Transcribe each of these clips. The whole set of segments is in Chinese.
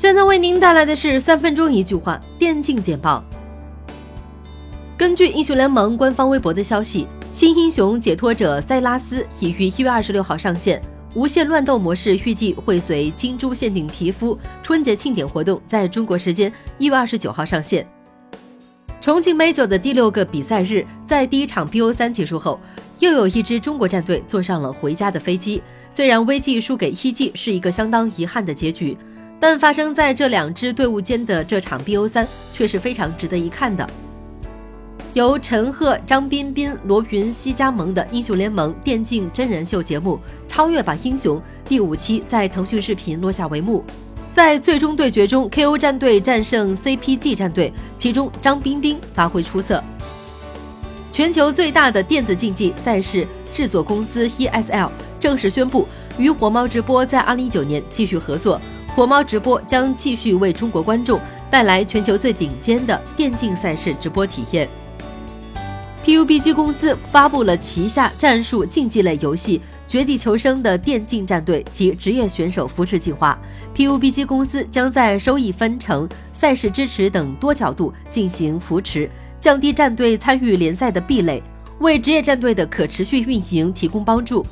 现在为您带来的是三分钟一句话电竞简报。根据英雄联盟官方微博的消息，新英雄解脱者塞拉斯已于一月二十六号上线，无限乱斗模式预计会随金猪限定皮肤春节庆典活动在中国时间一月二十九号上线。重庆美酒的第六个比赛日，在第一场 BO 三结束后，又有一支中国战队坐上了回家的飞机。虽然 VG 输给 EG 是一个相当遗憾的结局。但发生在这两支队伍间的这场 BO 三却是非常值得一看的。由陈赫、张彬彬、罗云熙加盟的英雄联盟电竞真人秀节目《超越吧英雄》第五期在腾讯视频落下帷幕。在最终对决中，KO 战队战胜 CPG 战队，其中张彬彬发挥出色。全球最大的电子竞技赛事制作公司 ESL 正式宣布与火猫直播在2019年继续合作。火猫直播将继续为中国观众带来全球最顶尖的电竞赛事直播体验。PUBG 公司发布了旗下战术竞技类游戏《绝地求生》的电竞战队及职业选手扶持计划。PUBG 公司将在收益分成、赛事支持等多角度进行扶持，降低战队参与联赛的壁垒，为职业战队的可持续运营提供帮助。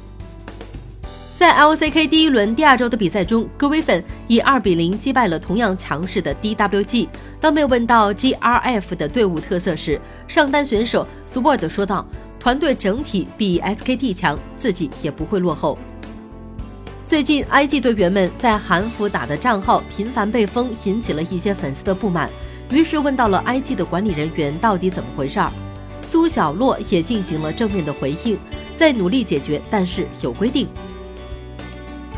在 LCK 第一轮第二周的比赛中，格威粉以二比零击败了同样强势的 DWG。当被问到 GRF 的队伍特色时，上单选手 Sword 说道：“团队整体比 SKT 强，自己也不会落后。”最近，IG 队员们在韩服打的账号频繁被封，引起了一些粉丝的不满，于是问到了 IG 的管理人员到底怎么回事儿。苏小洛也进行了正面的回应，在努力解决，但是有规定。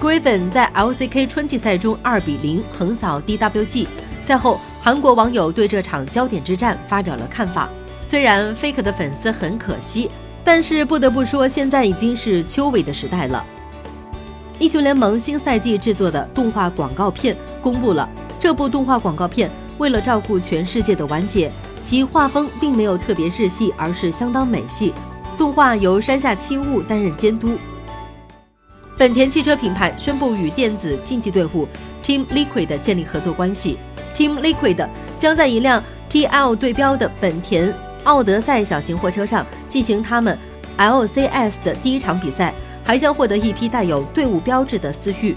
Griffin 在 LCK 春季赛中2比0横扫 DWG。赛后，韩国网友对这场焦点之战发表了看法。虽然 Faker 的粉丝很可惜，但是不得不说，现在已经是秋尾的时代了。英雄联盟新赛季制作的动画广告片公布了。这部动画广告片为了照顾全世界的完结，其画风并没有特别日系，而是相当美系。动画由山下清悟担任监督。本田汽车品牌宣布与电子竞技队伍 Team Liquid 建立合作关系。Team Liquid 将在一辆 TL 对标的本田奥德赛小型货车上进行他们 LCS 的第一场比赛，还将获得一批带有队伍标志的思域。